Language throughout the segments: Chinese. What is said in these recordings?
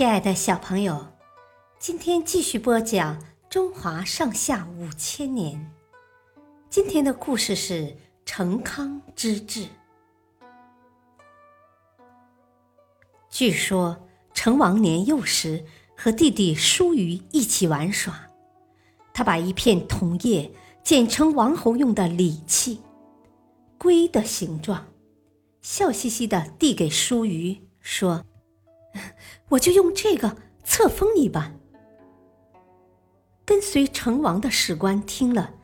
亲爱的小朋友，今天继续播讲《中华上下五千年》。今天的故事是成康之治。据说成王年幼时和弟弟叔虞一起玩耍，他把一片桐叶剪成王侯用的礼器——龟的形状，笑嘻嘻的递给叔虞，说。我就用这个册封你吧。跟随成王的史官听了，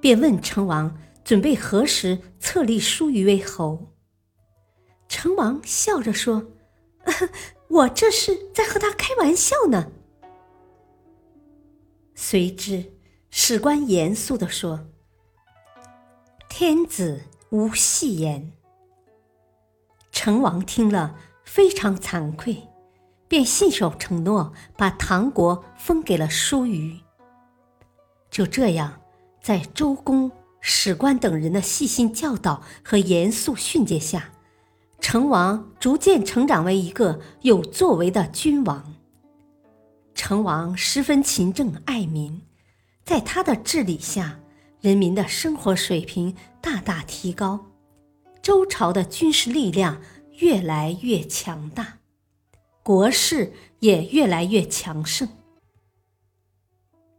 便问成王准备何时册立叔虞为侯。成王笑着说：“ 我这是在和他开玩笑呢。”随之，史官严肃地说：“天子无戏言。”成王听了，非常惭愧。便信守承诺，把唐国封给了叔虞。就这样，在周公、史官等人的细心教导和严肃训诫下，成王逐渐成长为一个有作为的君王。成王十分勤政爱民，在他的治理下，人民的生活水平大大提高，周朝的军事力量越来越强大。国势也越来越强盛。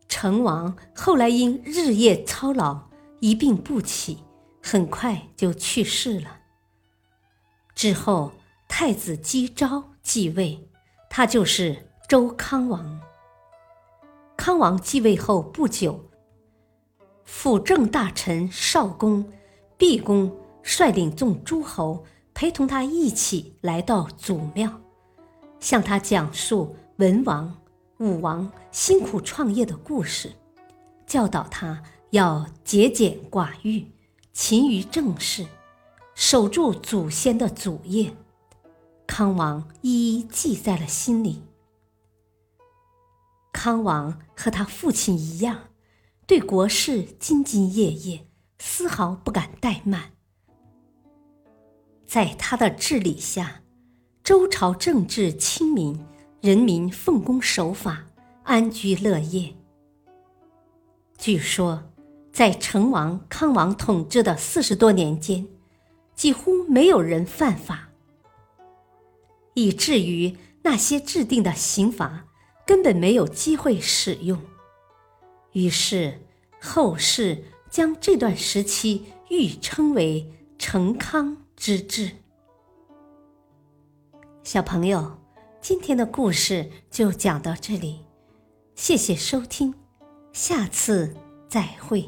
成王后来因日夜操劳，一病不起，很快就去世了。之后，太子姬昭继位，他就是周康王。康王继位后不久，辅政大臣少公、毕公率领众诸侯，陪同他一起来到祖庙。向他讲述文王、武王辛苦创业的故事，教导他要节俭寡欲、勤于政事，守住祖先的祖业。康王一一记在了心里。康王和他父亲一样，对国事兢兢业业，丝毫不敢怠慢。在他的治理下。周朝政治清明，人民奉公守法，安居乐业。据说，在成王、康王统治的四十多年间，几乎没有人犯法，以至于那些制定的刑罚根本没有机会使用。于是，后世将这段时期誉称为“成康之治”。小朋友，今天的故事就讲到这里，谢谢收听，下次再会。